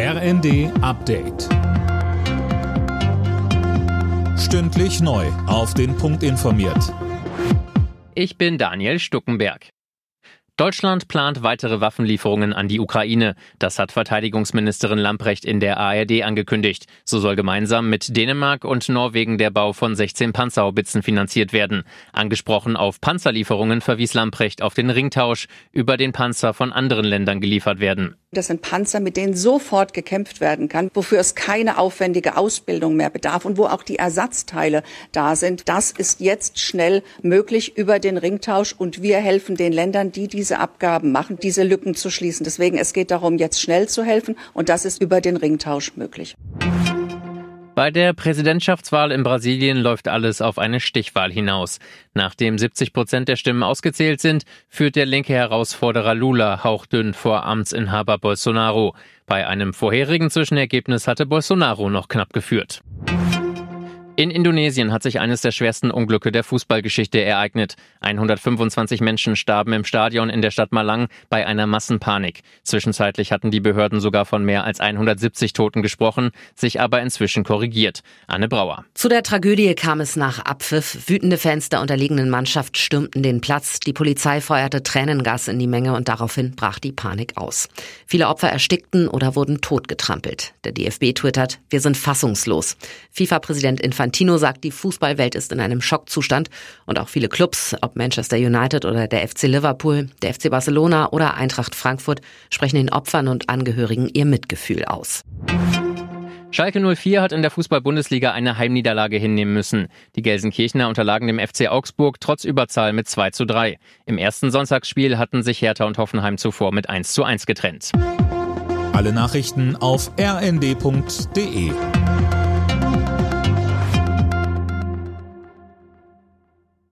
RND Update. Stündlich neu. Auf den Punkt informiert. Ich bin Daniel Stuckenberg. Deutschland plant weitere Waffenlieferungen an die Ukraine. Das hat Verteidigungsministerin Lamprecht in der ARD angekündigt. So soll gemeinsam mit Dänemark und Norwegen der Bau von 16 Panzerhaubitzen finanziert werden. Angesprochen auf Panzerlieferungen verwies Lamprecht auf den Ringtausch, über den Panzer von anderen Ländern geliefert werden. Das sind Panzer, mit denen sofort gekämpft werden kann, wofür es keine aufwendige Ausbildung mehr bedarf und wo auch die Ersatzteile da sind. Das ist jetzt schnell möglich über den Ringtausch und wir helfen den Ländern, die diese Abgaben machen, diese Lücken zu schließen. Deswegen es geht darum, jetzt schnell zu helfen und das ist über den Ringtausch möglich. Bei der Präsidentschaftswahl in Brasilien läuft alles auf eine Stichwahl hinaus. Nachdem 70 Prozent der Stimmen ausgezählt sind, führt der linke Herausforderer Lula hauchdünn vor Amtsinhaber Bolsonaro. Bei einem vorherigen Zwischenergebnis hatte Bolsonaro noch knapp geführt. In Indonesien hat sich eines der schwersten Unglücke der Fußballgeschichte ereignet. 125 Menschen starben im Stadion in der Stadt Malang bei einer Massenpanik. Zwischenzeitlich hatten die Behörden sogar von mehr als 170 Toten gesprochen, sich aber inzwischen korrigiert. Anne Brauer. Zu der Tragödie kam es nach Abpfiff. Wütende Fans der unterliegenden Mannschaft stürmten den Platz. Die Polizei feuerte Tränengas in die Menge und daraufhin brach die Panik aus. Viele Opfer erstickten oder wurden totgetrampelt. Der DFB twittert, wir sind fassungslos. FIFA-Präsident Infantino Infantino sagt, die Fußballwelt ist in einem Schockzustand und auch viele Clubs, ob Manchester United oder der FC Liverpool, der FC Barcelona oder Eintracht Frankfurt, sprechen den Opfern und Angehörigen ihr Mitgefühl aus. Schalke 04 hat in der Fußball-Bundesliga eine Heimniederlage hinnehmen müssen. Die Gelsenkirchener unterlagen dem FC Augsburg trotz Überzahl mit 2 zu 3. Im ersten Sonntagsspiel hatten sich Hertha und Hoffenheim zuvor mit 1 zu 1 getrennt. Alle Nachrichten auf rnd.de